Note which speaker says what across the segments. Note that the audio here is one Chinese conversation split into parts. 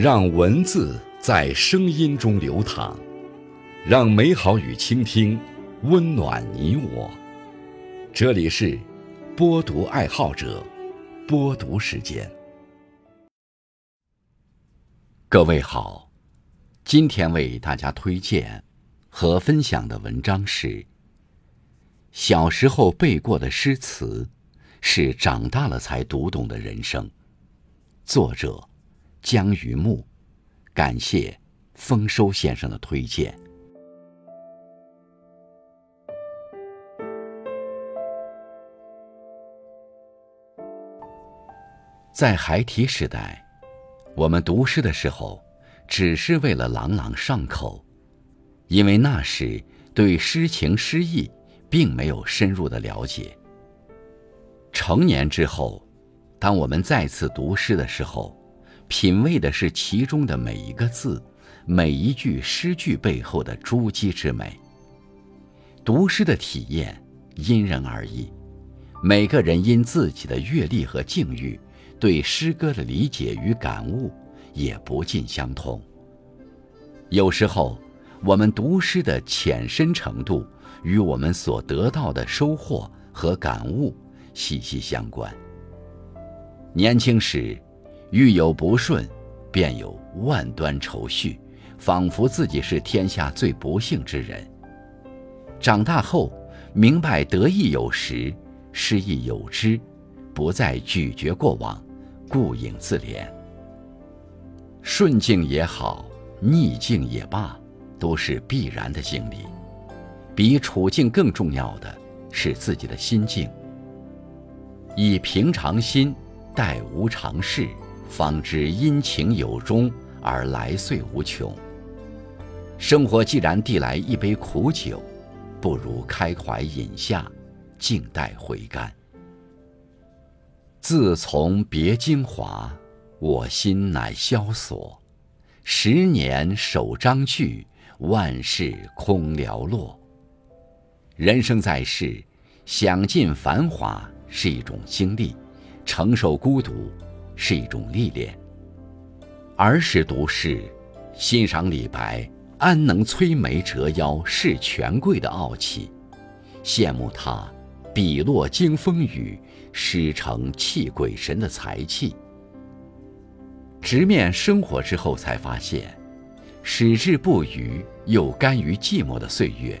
Speaker 1: 让文字在声音中流淌，让美好与倾听温暖你我。这里是播读爱好者播读时间。各位好，今天为大家推荐和分享的文章是：小时候背过的诗词，是长大了才读懂的人生。作者。江于木，感谢丰收先生的推荐。在孩提时代，我们读诗的时候，只是为了朗朗上口，因为那时对诗情诗意并没有深入的了解。成年之后，当我们再次读诗的时候，品味的是其中的每一个字，每一句诗句背后的珠玑之美。读诗的体验因人而异，每个人因自己的阅历和境遇，对诗歌的理解与感悟也不尽相同。有时候，我们读诗的浅深程度与我们所得到的收获和感悟息息相关。年轻时。遇有不顺，便有万端愁绪，仿佛自己是天下最不幸之人。长大后，明白得意有时，失意有之，不再咀嚼过往，顾影自怜。顺境也好，逆境也罢，都是必然的经历。比处境更重要的是自己的心境。以平常心待无常事。方知阴晴有终，而来岁无穷。生活既然递来一杯苦酒，不如开怀饮下，静待回甘。自从别京华，我心乃萧索。十年守章句，万事空寥落。人生在世，享尽繁华是一种经历，承受孤独。是一种历练。儿时读诗，欣赏李白“安能摧眉折腰事权贵”的傲气，羡慕他“笔落惊风雨，诗成泣鬼神”的才气。直面生活之后，才发现，矢志不渝又甘于寂寞的岁月，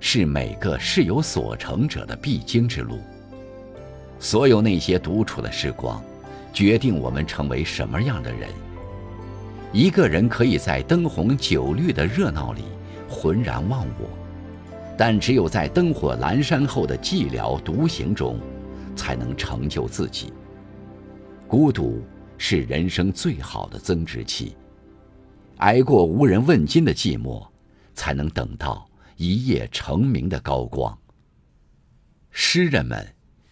Speaker 1: 是每个事有所成者的必经之路。所有那些独处的时光。决定我们成为什么样的人。一个人可以在灯红酒绿的热闹里浑然忘我，但只有在灯火阑珊后的寂寥独行中，才能成就自己。孤独是人生最好的增值期，挨过无人问津的寂寞，才能等到一夜成名的高光。诗人们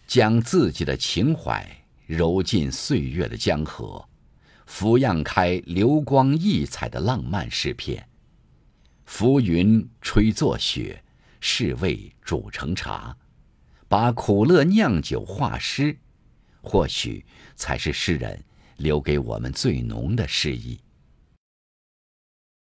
Speaker 1: 将自己的情怀。揉进岁月的江河，俯仰开流光溢彩的浪漫诗篇。浮云吹作雪，是味煮成茶，把苦乐酿酒化诗，或许才是诗人留给我们最浓的诗意。